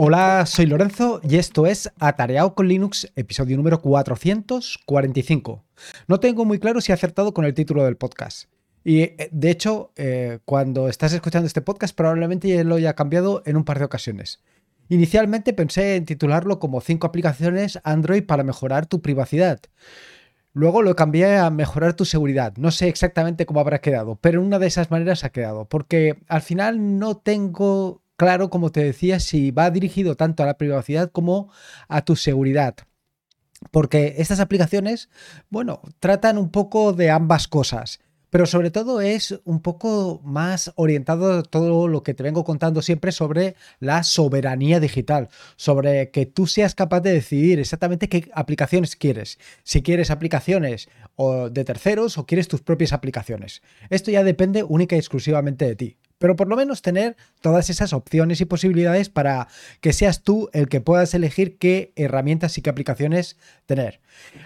Hola, soy Lorenzo y esto es Atareado con Linux, episodio número 445. No tengo muy claro si he acertado con el título del podcast. Y eh, de hecho, eh, cuando estás escuchando este podcast, probablemente ya lo haya cambiado en un par de ocasiones. Inicialmente pensé en titularlo como 5 aplicaciones Android para mejorar tu privacidad. Luego lo cambié a mejorar tu seguridad. No sé exactamente cómo habrá quedado, pero una de esas maneras ha quedado, porque al final no tengo claro, como te decía, si va dirigido tanto a la privacidad como a tu seguridad. Porque estas aplicaciones, bueno, tratan un poco de ambas cosas pero sobre todo es un poco más orientado a todo lo que te vengo contando siempre sobre la soberanía digital, sobre que tú seas capaz de decidir exactamente qué aplicaciones quieres, si quieres aplicaciones de terceros o quieres tus propias aplicaciones. Esto ya depende única y exclusivamente de ti pero por lo menos tener todas esas opciones y posibilidades para que seas tú el que puedas elegir qué herramientas y qué aplicaciones tener.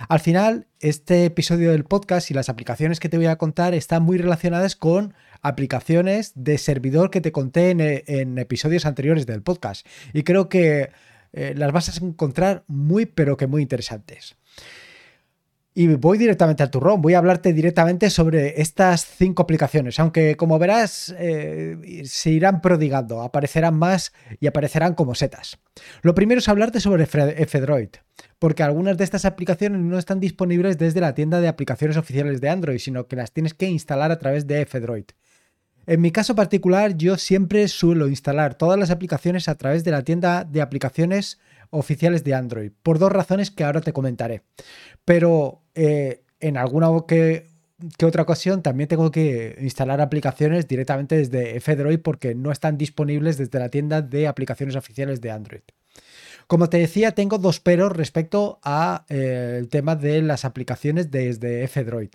Al final, este episodio del podcast y las aplicaciones que te voy a contar están muy relacionadas con aplicaciones de servidor que te conté en, episodios anteriores del podcast y creo que eh, las vas a encontrar muy pero que muy interesantes. Y voy directamente al turrón, voy a hablarte directamente sobre estas cinco aplicaciones, aunque como verás eh, se irán prodigando, aparecerán más y aparecerán como setas. Lo primero es hablarte sobre F-Droid, porque algunas de estas aplicaciones no están disponibles desde la tienda de aplicaciones oficiales de Android, sino que las tienes que instalar a través de F-Droid. En mi caso particular, yo siempre suelo instalar todas las aplicaciones a través de la tienda de aplicaciones oficiales de Android, por dos razones que ahora te comentaré. Pero eh, en alguna que, otra ocasión también tengo que instalar aplicaciones directamente desde F-Droid porque no están disponibles desde la tienda de aplicaciones oficiales de Android. Como te decía, tengo dos peros respecto al eh, tema de las aplicaciones desde F-Droid.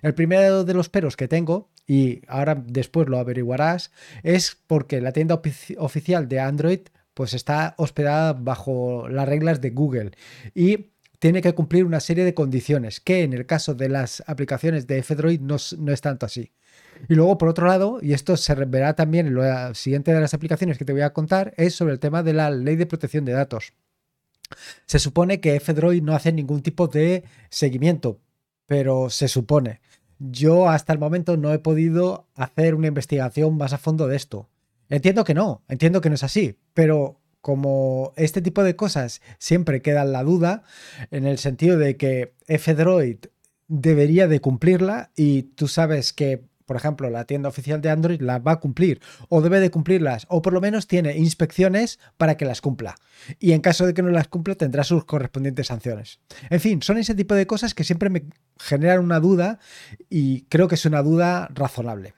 El primero de los peros que tengo, y ahora después lo averiguarás, es porque la tienda oficial de Android pues está hospedada bajo las reglas de Google y tiene que cumplir una serie de condiciones, que en el caso de las aplicaciones de F-Droid no, es tanto así. Y luego, por otro lado, y esto se verá también en la siguiente de las aplicaciones que te voy a contar, es sobre el tema de la ley de protección de datos. Se supone que F-Droid no hace ningún tipo de seguimiento, pero se supone. Yo hasta el momento no he podido hacer una investigación más a fondo de esto. Entiendo que no, entiendo que no es así, pero como este tipo de cosas siempre quedan la duda, en el sentido de que F-Droid debería de cumplirla y tú sabes que, por ejemplo, la tienda oficial de Android la va a cumplir o debe de cumplirlas o por lo menos tiene inspecciones para que las cumpla. Y en caso de que no las cumpla tendrá sus correspondientes sanciones. En fin, son ese tipo de cosas que siempre me generan una duda y creo que es una duda razonable.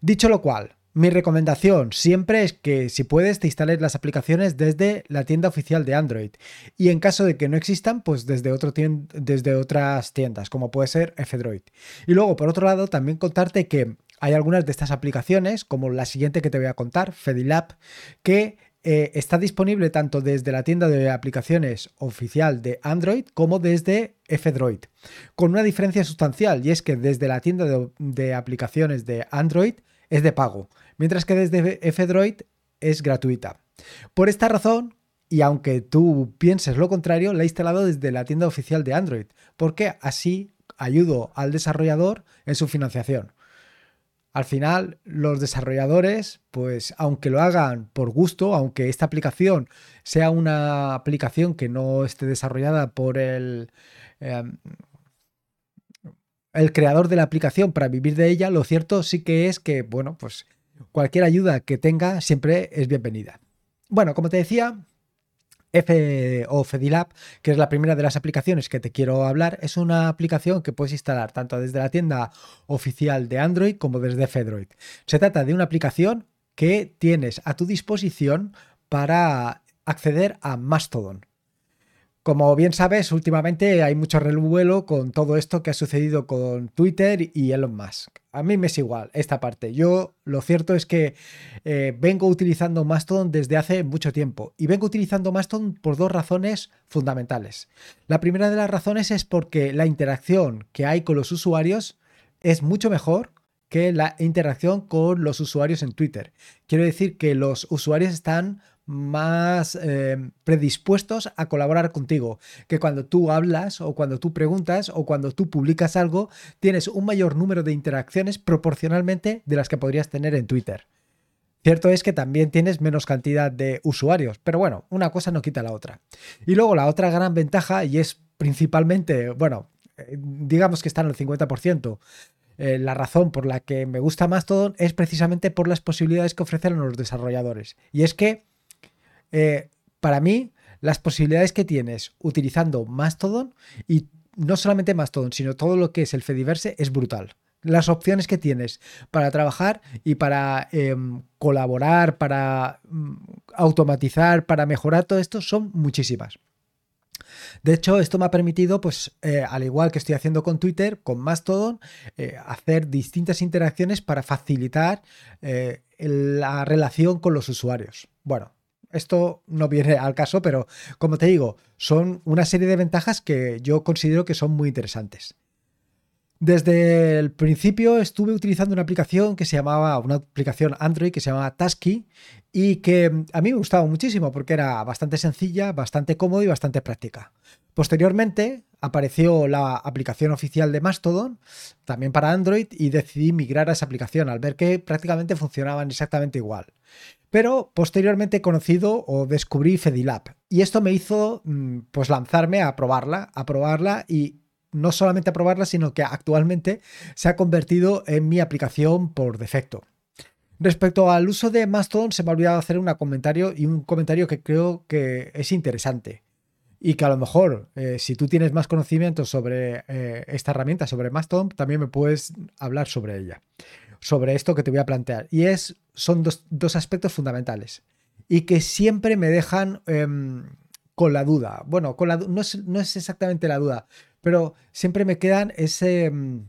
Dicho lo cual, mi recomendación siempre es que si puedes te instales las aplicaciones desde la tienda oficial de Android y en caso de que no existan, pues desde, otro desde otras tiendas, como puede ser F-Droid. Y luego, por otro lado, también contarte que hay algunas de estas aplicaciones, como la siguiente que te voy a contar, Fedilab, que eh, está disponible tanto desde la tienda de aplicaciones oficial de Android como desde F-Droid, con una diferencia sustancial y es que desde la tienda de aplicaciones de Android es de pago mientras que desde F-Droid es gratuita. Por esta razón, y aunque tú pienses lo contrario, la he instalado desde la tienda oficial de Android, porque así ayudo al desarrollador en su financiación. Al final, los desarrolladores, pues aunque lo hagan por gusto, aunque esta aplicación sea una aplicación que no esté desarrollada por el, em, el creador de la aplicación para vivir de ella, lo cierto sí que es que, bueno, pues Cualquier ayuda que tenga siempre es bienvenida. Bueno, como te decía, F o Fedilab, que es la primera de las aplicaciones que te quiero hablar, es una aplicación que puedes instalar tanto desde la tienda oficial de Android como desde Fedroid. Se trata de una aplicación que tienes a tu disposición para acceder a Mastodon. Como bien sabes, últimamente hay mucho revuelo con todo esto que ha sucedido con Twitter y Elon Musk. A mí me es igual esta parte. Yo lo cierto es que eh, vengo utilizando Mastodon desde hace mucho tiempo y vengo utilizando Mastodon por dos razones fundamentales. La primera de las razones es porque la interacción que hay con los usuarios es mucho mejor que la interacción con los usuarios en Twitter. Quiero decir que los usuarios están más eh, predispuestos a colaborar contigo, que cuando tú hablas o cuando tú preguntas o cuando tú publicas algo, tienes un mayor número de interacciones proporcionalmente de las que podrías tener en Twitter. Cierto es que también tienes menos cantidad de usuarios, pero bueno, una cosa no quita la otra. Y luego la otra gran ventaja, y es principalmente, bueno, eh, digamos que está en el 50%, eh, la razón por la que me gusta Mastodon es precisamente por las posibilidades que ofrecen los desarrolladores. Y es que, eh, para mí, las posibilidades que tienes utilizando Mastodon, y no solamente Mastodon, sino todo lo que es el Fediverse, es brutal. Las opciones que tienes para trabajar y para em, colaborar, para mm, automatizar, para mejorar todo esto son muchísimas. De hecho, esto me ha permitido, pues, eh, al igual que estoy haciendo con Twitter, con Mastodon, eh, hacer distintas interacciones para facilitar la relación con los usuarios. Bueno, esto no viene al caso, pero como te digo, son una serie de ventajas que yo considero que son muy interesantes. Desde el principio estuve utilizando una aplicación que se llamaba, una aplicación Android que se llamaba Tasky y que a mí me gustaba muchísimo porque era bastante sencilla, bastante cómoda y bastante práctica. Posteriormente apareció la aplicación oficial de Mastodon, también para Android, y decidí migrar a esa aplicación al ver que prácticamente funcionaban exactamente igual. Pero posteriormente he conocido o descubrí Fedilab y esto me hizo mm, pues lanzarme a probarla, a probarla y no solamente a probarla, sino que actualmente se ha convertido en mi aplicación por defecto. Respecto al uso de Mastodon, se me ha olvidado hacer un comentario y un comentario que creo que es interesante. Y que a lo mejor, eh, si tú tienes más conocimiento sobre eh, esta herramienta, sobre Mastodon, también me puedes hablar sobre ella. Sobre esto que te voy a plantear. Y es, son dos, aspectos fundamentales. Y que siempre me dejan em, con la duda. Bueno, con la, no, no es exactamente la duda, pero siempre me quedan ese... Mm,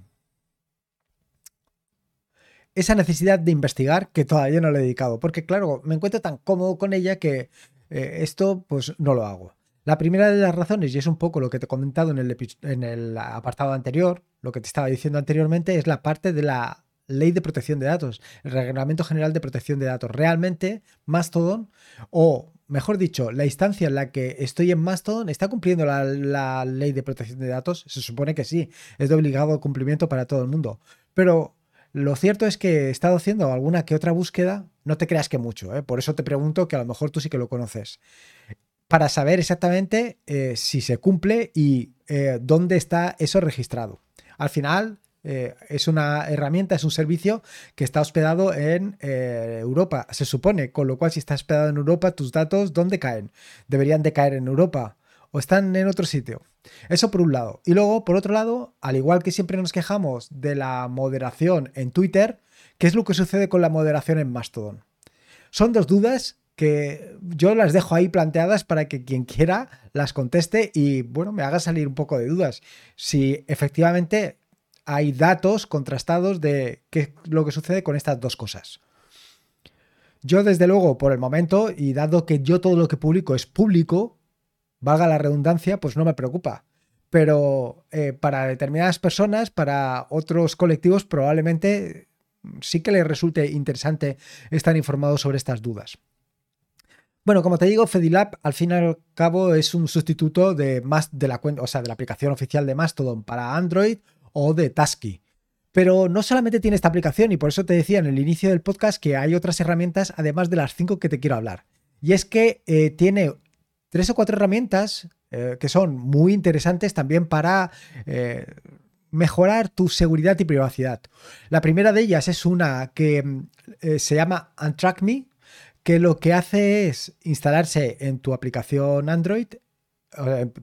esa necesidad de investigar que todavía no le he dedicado, porque claro, me encuentro tan cómodo con ella que eh, esto pues no lo hago. La primera de las razones, y es un poco lo que te he comentado en el, apartado anterior, lo que te estaba diciendo anteriormente, es la parte de la ley de protección de datos, el Reglamento General de Protección de Datos. Realmente, Mastodon, o mejor dicho, la instancia en la que estoy en Mastodon está cumpliendo la, ley de protección de datos. Se supone que sí, es de obligado cumplimiento para todo el mundo. Pero lo cierto es que he estado haciendo alguna que otra búsqueda, no te creas que mucho, ¿eh? por eso te pregunto que a lo mejor tú sí que lo conoces, para saber exactamente eh, si se cumple y eh, dónde está eso registrado. Al final, eh, es una herramienta, es un servicio que está hospedado en Europa, se supone, con lo cual si está hospedado en Europa, tus datos, ¿dónde caen? Deberían de caer en Europa o están en otro sitio. Eso por un lado. Y luego, por otro lado, al igual que siempre nos quejamos de la moderación en Twitter, ¿qué es lo que sucede con la moderación en Mastodon? Son dos dudas que yo las dejo ahí planteadas para que quien quiera las conteste y bueno, me haga salir un poco de dudas. Si efectivamente hay datos contrastados de qué es lo que sucede con estas dos cosas. Yo, desde luego, por el momento, y dado que yo todo lo que publico es público, valga la redundancia, pues no me preocupa. Pero eh, para determinadas personas, para otros colectivos, probablemente sí que les resulte interesante estar informados sobre estas dudas. Bueno, como te digo, Fedilab al fin y al cabo es un sustituto de más de la cuenta, o sea, de la aplicación oficial de Mastodon para Android o de Tasky. Pero no solamente tiene esta aplicación y por eso te decía en el inicio del podcast que hay otras herramientas además de las cinco que te quiero hablar. Y es que eh, tiene tres o cuatro herramientas eh, que son muy interesantes también para eh, mejorar tu seguridad y privacidad. La primera de ellas es una que se llama Untrack Me, que lo que hace es instalarse en tu aplicación Android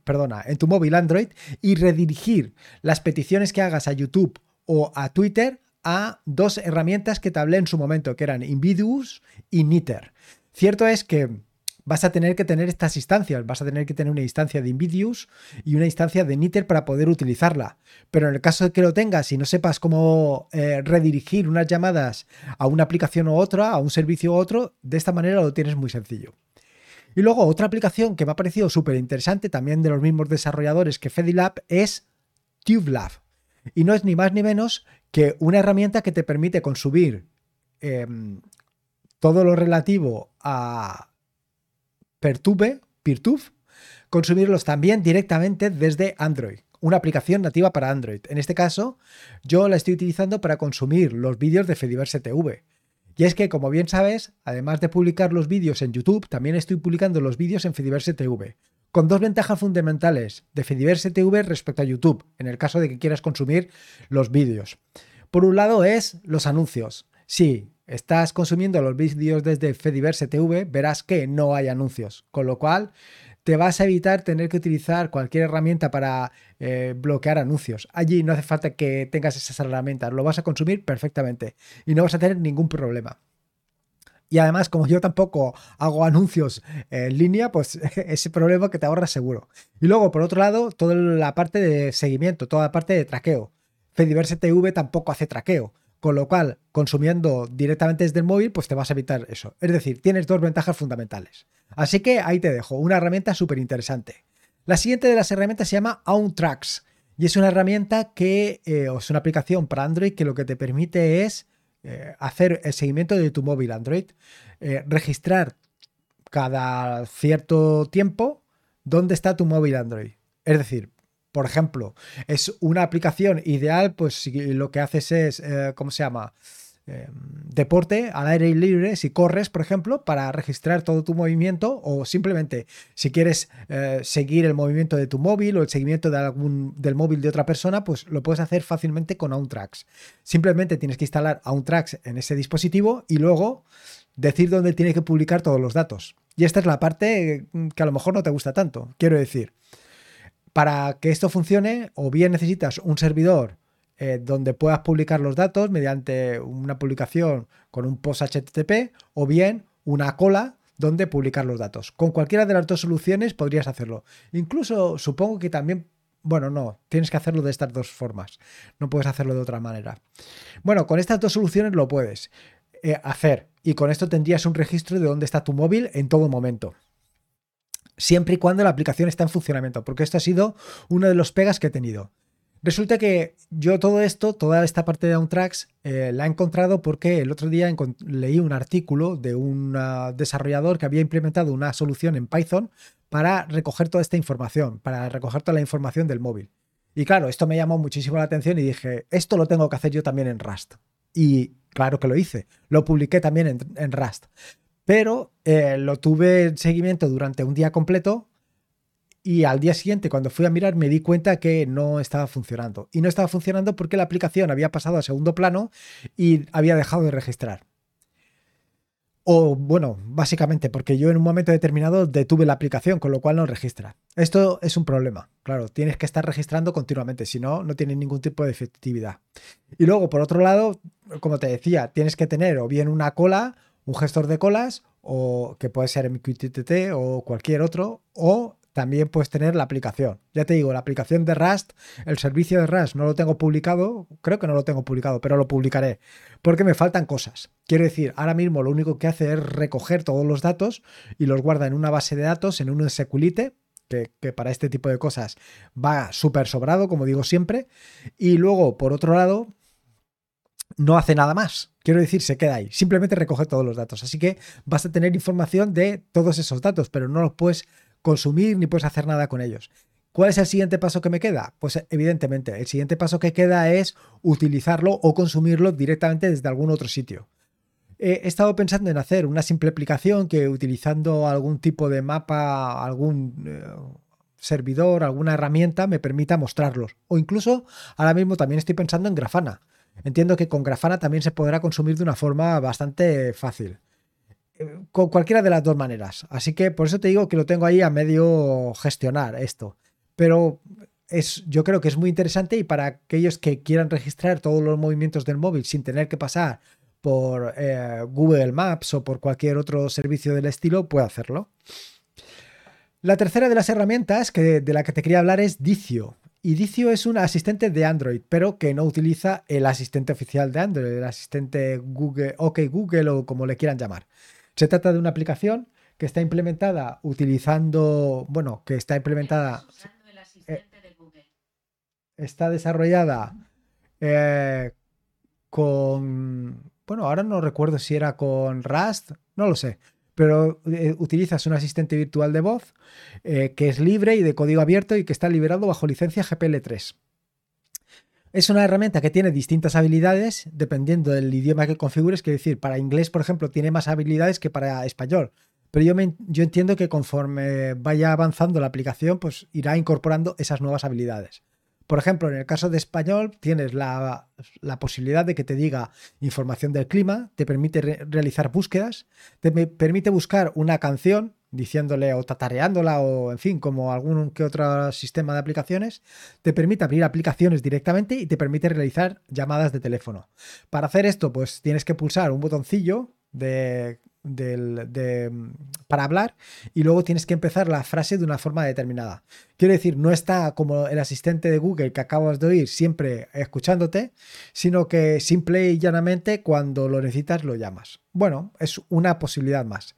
perdona, en tu móvil Android y redirigir las peticiones que hagas a YouTube o a Twitter a dos herramientas que te hablé en su momento, que eran Invidious y Niter. Cierto es que vas a tener que tener estas instancias, vas a tener que tener una instancia de Invidious y una instancia de Niter para poder utilizarla. Pero en el caso de que lo tengas y no sepas cómo eh, redirigir unas llamadas a una aplicación u otra, a un servicio u otro, de esta manera lo tienes muy sencillo. Y luego otra aplicación que me ha parecido súper interesante, también de los mismos desarrolladores que Fedilab, es TubeLab. Y no es ni más ni menos que una herramienta que te permite consumir em, todo lo relativo a Pertube, Peertube, consumirlos también directamente desde Android, una aplicación nativa para Android. En este caso, yo la estoy utilizando para consumir los vídeos de Fediverse TV. Y es que, como bien sabes, además de publicar los vídeos en YouTube, también estoy publicando los vídeos en Fediverse TV, con dos ventajas fundamentales de Fediverse TV respecto a YouTube, en el caso de que quieras consumir los vídeos. Por un lado es los anuncios. Si estás consumiendo los vídeos desde Fediverse TV, verás que no hay anuncios, con lo cual te vas a evitar tener que utilizar cualquier herramienta para eh, bloquear anuncios. Allí no hace falta que tengas esas herramientas, lo vas a consumir perfectamente y no vas a tener ningún problema. Y además, como yo tampoco hago anuncios en línea, pues ese problema que te ahorras seguro. Y luego, por otro lado, toda la parte de seguimiento, toda la parte de traqueo. Fediverse TV tampoco hace traqueo. Con lo cual, consumiendo directamente desde el móvil, pues te vas a evitar eso. Es decir, tienes dos ventajas fundamentales. Así que ahí te dejo, una herramienta súper interesante. La siguiente de las herramientas se llama OwnTracks y es una herramienta que, eh, es una aplicación para Android que lo que te permite es eh, hacer el seguimiento de tu móvil Android, eh, registrar cada cierto tiempo dónde está tu móvil Android. Es decir, por ejemplo, es una aplicación ideal, pues si lo que haces es, eh, ¿cómo se llama? Em, deporte al aire libre, si corres, por ejemplo, para registrar todo tu movimiento o simplemente si quieres eh, seguir el movimiento de tu móvil o el seguimiento del móvil de otra persona, pues lo puedes hacer fácilmente con OwnTracks. Simplemente tienes que instalar OwnTracks en ese dispositivo y luego decir dónde tienes que publicar todos los datos. Y esta es la parte que a lo mejor no te gusta tanto. Quiero decir, para que esto funcione, o bien necesitas un servidor eh, donde puedas publicar los datos mediante una publicación con un post HTTP, o bien una cola donde publicar los datos. Con cualquiera de las dos soluciones podrías hacerlo. Incluso supongo que también bueno, no, tienes que hacerlo de estas dos formas. No puedes hacerlo de otra manera. Bueno, con estas dos soluciones lo puedes eh, hacer y con esto tendrías un registro de dónde está tu móvil en todo momento siempre y cuando la aplicación está en funcionamiento, porque esto ha sido uno de los pegas que he tenido. Resulta que yo todo esto, toda esta parte de OwnTracks, eh, la he encontrado porque el otro día leí un artículo de un desarrollador que había implementado una solución en Python para recoger toda esta información, para recoger toda la información del móvil. Y claro, esto me llamó muchísimo la atención y dije, esto lo tengo que hacer yo también en Rust. Y claro que lo hice, lo publiqué también en, en Rust pero eh, lo tuve en seguimiento durante un día completo y al día siguiente cuando fui a mirar me di cuenta que no estaba funcionando. Y no estaba funcionando porque la aplicación había pasado a segundo plano y había dejado de registrar. O bueno, básicamente porque yo en un momento determinado detuve la aplicación, con lo cual no registra. Esto es un problema. Claro, tienes que estar registrando continuamente, si no, no tiene ningún tipo de efectividad. Y luego, por otro lado, como te decía, tienes que tener o bien una cola un gestor de colas o que puede ser MQTT o cualquier otro o también puedes tener la aplicación. Ya te digo, la aplicación de Rust, el servicio de Rust no lo tengo publicado, creo que no lo tengo publicado, pero lo publicaré porque me faltan cosas. Quiero decir, ahora mismo lo único que hace es recoger todos los datos y los guarda en una base de datos, en un SQLite, que, que, para este tipo de cosas va súper sobrado, como digo siempre. Y luego, por otro lado, no hace nada más. Quiero decir, se queda ahí. Simplemente recoge todos los datos. Así que vas a tener información de todos esos datos, pero no los puedes consumir ni puedes hacer nada con ellos. ¿Cuál es el siguiente paso que me queda? Pues evidentemente, el siguiente paso que queda es utilizarlo o consumirlo directamente desde algún otro sitio. He estado pensando en hacer una simple aplicación que utilizando algún tipo de mapa, algún eh, servidor, alguna herramienta me permita mostrarlos. O incluso ahora mismo también estoy pensando en Grafana entiendo que con Grafana también se podrá consumir de una forma bastante fácil. Eh, con cualquiera de las dos maneras. Así que por eso te digo que lo tengo ahí a medio gestionar esto. Pero es, yo creo que es muy interesante y para aquellos que quieran registrar todos los movimientos del móvil sin tener que pasar por eh, Google Maps o por cualquier otro servicio del estilo, puede hacerlo. La tercera de las herramientas que, de la que te quería hablar es Dicio. Y Dicio es un asistente de Android, pero que no utiliza el asistente oficial de Android, el asistente Google, OK Google o como le quieran llamar. Se trata de una aplicación que está implementada utilizando, bueno, que está implementada... Eh, está desarrollada eh, con, bueno, ahora no recuerdo si era con Rust, no lo sé, pero eh, utilizas un asistente virtual de voz eh, que es libre y de código abierto y que está liberado bajo licencia GPL3. Es una herramienta que tiene distintas habilidades dependiendo del idioma que configures. Quiero decir, para inglés, por ejemplo, tiene más habilidades que para español. Pero yo, yo entiendo que conforme vaya avanzando la aplicación, pues irá incorporando esas nuevas habilidades. Por ejemplo, en el caso de español, tienes la, posibilidad de que te diga información del clima, te permite realizar búsquedas, te permite buscar una canción diciéndole o tatareándola o en fin, como algún que otro sistema de aplicaciones, te permite abrir aplicaciones directamente y te permite realizar llamadas de teléfono. Para hacer esto, pues tienes que pulsar un botoncillo de, para hablar y luego tienes que empezar la frase de una forma determinada. Quiero decir, no está como el asistente de Google que acabas de oír siempre escuchándote, sino que simple y llanamente cuando lo necesitas lo llamas. Bueno, es una posibilidad más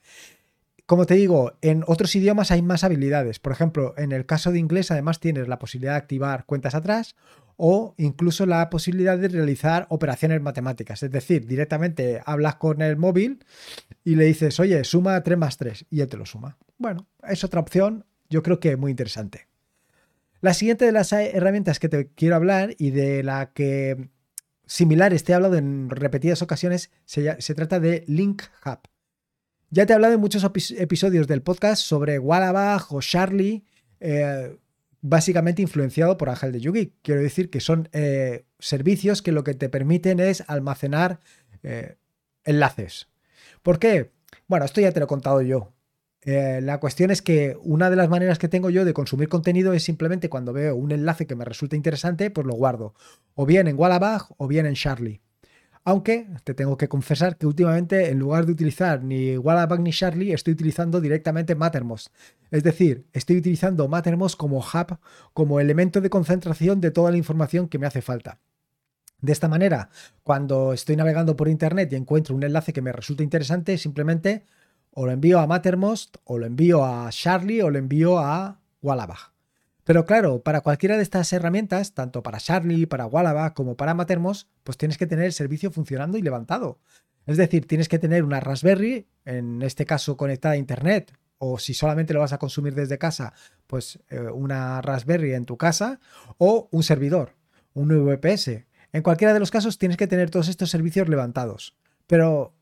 como te digo, en otros idiomas hay más habilidades. Por ejemplo, en el caso de inglés, además tienes la posibilidad de activar cuentas atrás o incluso la posibilidad de realizar operaciones matemáticas. Es decir, directamente hablas con el móvil y le dices, oye, suma 3 más 3 y él te lo suma. Bueno, es otra opción, yo creo que muy interesante. La siguiente de las herramientas que te quiero hablar y de la que similares te he hablado en repetidas ocasiones se, trata de Link Hub. Ya te he hablado en muchos episodios del podcast sobre Wallabag o Charlie, eh, básicamente influenciado por Ángel de Yugi. Quiero decir que son eh, servicios que lo que te permiten es almacenar eh, enlaces. ¿Por qué? Bueno, esto ya te lo he contado yo. la cuestión es que una de las maneras que tengo yo de consumir contenido es simplemente cuando veo un enlace que me resulta interesante, pues lo guardo. O bien en Wallabag o bien en Charlie. Aunque te tengo que confesar que últimamente en lugar de utilizar ni Wallabag ni Charlie, estoy utilizando directamente Mattermost. Es decir, estoy utilizando Mattermost como hub, como elemento de concentración de toda la información que me hace falta. De esta manera, cuando estoy navegando por internet y encuentro un enlace que me resulta interesante, simplemente o lo envío a Mattermost, o lo envío a Charlie, o lo envío a Wallabag. Pero claro, para cualquiera de estas herramientas, tanto para Charlie, para Wallaba como para Matermos, pues tienes que tener el servicio funcionando y levantado. Es decir, tienes que tener una Raspberry, en este caso conectada a Internet, o si solamente lo vas a consumir desde casa, pues eh, una Raspberry en tu casa, o un servidor, un VPS. En cualquiera de los casos tienes que tener todos estos servicios levantados. Pero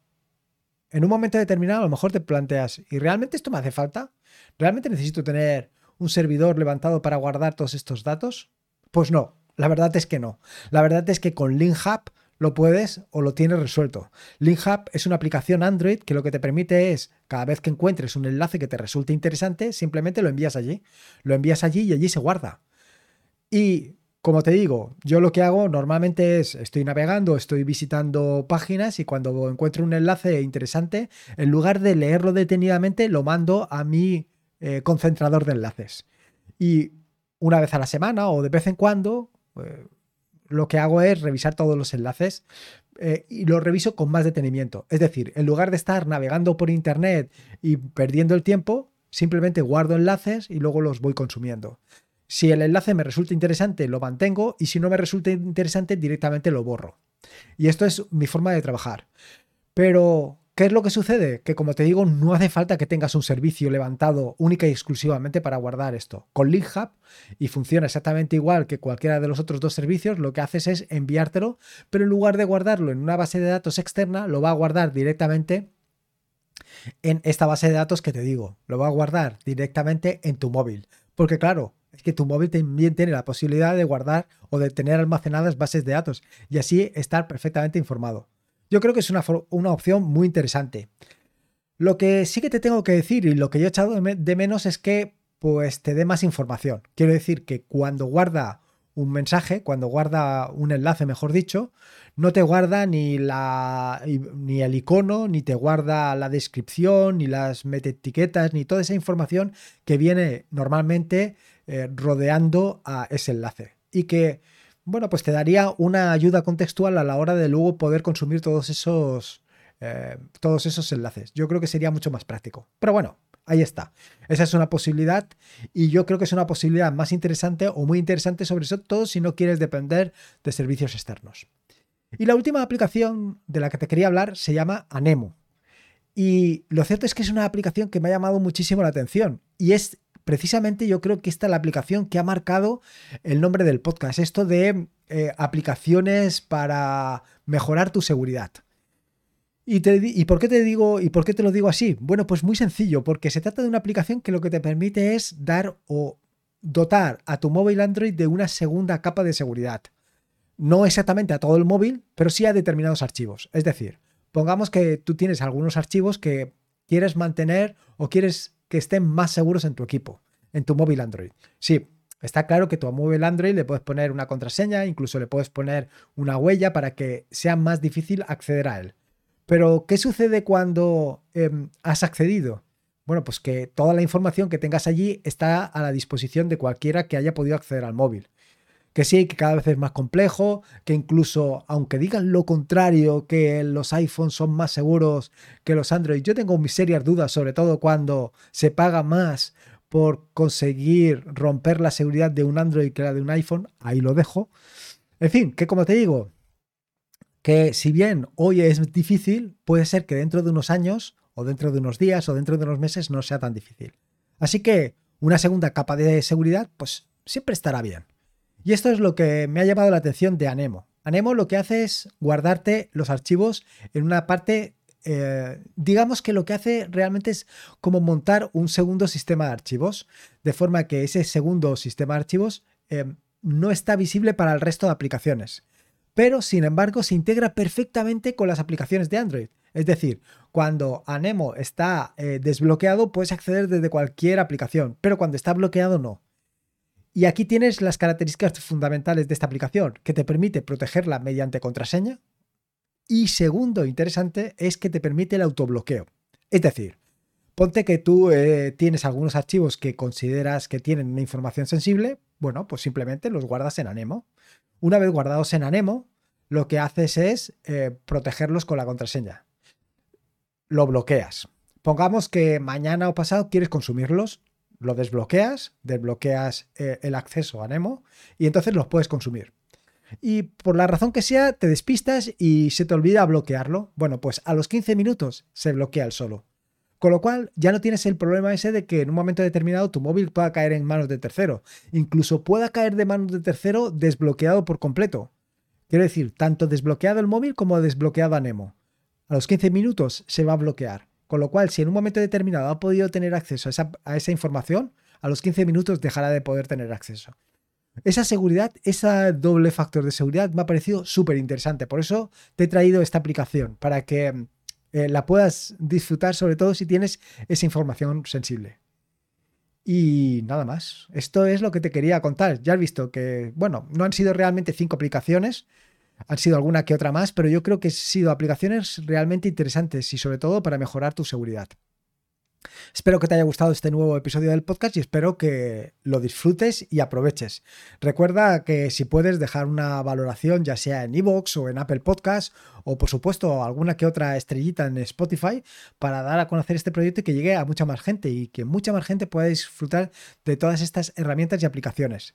en un momento determinado a lo mejor te planteas, ¿y realmente esto me hace falta? ¿Realmente necesito tener un servidor levantado para guardar todos estos datos? Pues no, la verdad es que no. La verdad es que con LinkHub lo puedes o lo tienes resuelto. LinkHub es una aplicación Android que lo que te permite es, cada vez que encuentres un enlace que te resulte interesante, simplemente lo envías allí. Lo envías allí y allí se guarda. Y como te digo, yo lo que hago normalmente es, estoy navegando, estoy visitando páginas y cuando encuentro un enlace interesante, en lugar de leerlo detenidamente, lo mando a mi eh, concentrador de enlaces. Y una vez a la semana o de vez en cuando, eh, lo que hago es revisar todos los enlaces eh, y lo reviso con más detenimiento. Es decir, en lugar de estar navegando por internet y perdiendo el tiempo, simplemente guardo enlaces y luego los voy consumiendo. Si el enlace me resulta interesante, lo mantengo y si no me resulta interesante, directamente lo borro. Y esto es mi forma de trabajar. Pero ¿Qué es lo que sucede? Que como te digo, no hace falta que tengas un servicio levantado única y exclusivamente para guardar esto. Con LinkHub, y funciona exactamente igual que cualquiera de los otros dos servicios, lo que haces es enviártelo, pero en lugar de guardarlo en una base de datos externa, lo va a guardar directamente en esta base de datos que te digo. Lo va a guardar directamente en tu móvil. Porque claro, es que tu móvil también tiene la posibilidad de guardar o de tener almacenadas bases de datos y así estar perfectamente informado. Yo creo que es una, opción muy interesante. Lo que sí que te tengo que decir y lo que yo he echado de menos es que pues te dé más información. Quiero decir que cuando guarda un mensaje, cuando guarda un enlace, mejor dicho, no te guarda ni, la, ni el icono, ni te guarda la descripción, ni las etiquetas, ni toda esa información que viene normalmente eh, rodeando a ese enlace. Y que bueno, pues te daría una ayuda contextual a la hora de luego poder consumir todos esos, eh, todos esos enlaces. Yo creo que sería mucho más práctico. Pero bueno, ahí está. Esa es una posibilidad y yo creo que es una posibilidad más interesante o muy interesante sobre todo si no quieres depender de servicios externos. Y la última aplicación de la que te quería hablar se llama Anemo. Y lo cierto es que es una aplicación que me ha llamado muchísimo la atención. Y es precisamente yo creo que esta es la aplicación que ha marcado el nombre del podcast. Esto de eh, aplicaciones para mejorar tu seguridad. ¿Y, ¿Y, por qué te digo y por qué te lo digo así? Bueno, pues muy sencillo, porque se trata de una aplicación que lo que te permite es dar o dotar a tu móvil Android de una segunda capa de seguridad. No exactamente a todo el móvil, pero sí a determinados archivos. Es decir, pongamos que tú tienes algunos archivos que quieres mantener o quieres que estén más seguros en tu equipo, en tu móvil Android. Sí, está claro que tu móvil Android le puedes poner una contraseña, incluso le puedes poner una huella para que sea más difícil acceder a él. Pero, ¿qué sucede cuando em, has accedido? Bueno, pues que toda la información que tengas allí está a la disposición de cualquiera que haya podido acceder al móvil que sí, que cada vez es más complejo, que incluso, aunque digan lo contrario, que los iPhones son más seguros que los Android, yo tengo mis serias dudas, sobre todo cuando se paga más por conseguir romper la seguridad de un Android que la de un iPhone, ahí lo dejo. En fin, que como te digo, que si bien hoy es difícil, puede ser que dentro de unos años, o dentro de unos días, o dentro de unos meses no sea tan difícil. Así que una segunda capa de seguridad, pues siempre estará bien. Y esto es lo que me ha llamado la atención de Anemo. Anemo lo que hace es guardarte los archivos en una parte, eh, digamos que lo que hace realmente es como montar un segundo sistema de archivos, de forma que ese segundo sistema de archivos eh, no está visible para el resto de aplicaciones. Pero, sin embargo, se integra perfectamente con las aplicaciones de Android. Es decir, cuando Anemo está eh, desbloqueado, puedes acceder desde cualquier aplicación, pero cuando está bloqueado no. Y aquí tienes las características fundamentales de esta aplicación, que te permite protegerla mediante contraseña. Y segundo, interesante, es que te permite el autobloqueo. Es decir, ponte que tú eh, tienes algunos archivos que consideras que tienen una información sensible, bueno, pues simplemente los guardas en Anemo. Una vez guardados en Anemo, lo que haces es eh, protegerlos con la contraseña. Lo bloqueas. Pongamos que mañana o pasado quieres consumirlos, lo desbloqueas, desbloqueas eh, el acceso a Nemo y entonces los puedes consumir. Y por la razón que sea, te despistas y se te olvida bloquearlo. Bueno, pues a los 15 minutos se bloquea el solo. Con lo cual ya no tienes el problema ese de que en un momento determinado tu móvil pueda caer en manos de tercero. Incluso pueda caer de manos de tercero desbloqueado por completo. Quiero decir, tanto desbloqueado el móvil como desbloqueado a Nemo. A los 15 minutos se va a bloquear. Con lo cual, si en un momento determinado ha podido tener acceso a esa, información, a los 15 minutos dejará de poder tener acceso. Esa seguridad, ese doble factor de seguridad me ha parecido súper interesante. Por eso te he traído esta aplicación, para que eh, la puedas disfrutar, sobre todo si tienes esa información sensible. Y nada más. Esto es lo que te quería contar. Ya has visto que, bueno, no han sido realmente cinco aplicaciones, han sido alguna que otra más, pero yo creo que han sido aplicaciones realmente interesantes y sobre todo para mejorar tu seguridad. Espero que te haya gustado este nuevo episodio del podcast y espero que lo disfrutes y aproveches. Recuerda que si puedes dejar una valoración ya sea en iVoox o en Apple Podcast o por supuesto alguna que otra estrellita en Spotify para dar a conocer este proyecto y que llegue a mucha más gente y que mucha más gente pueda disfrutar de todas estas herramientas y aplicaciones.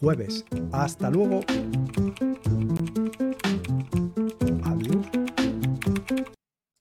jueves. Hasta luego.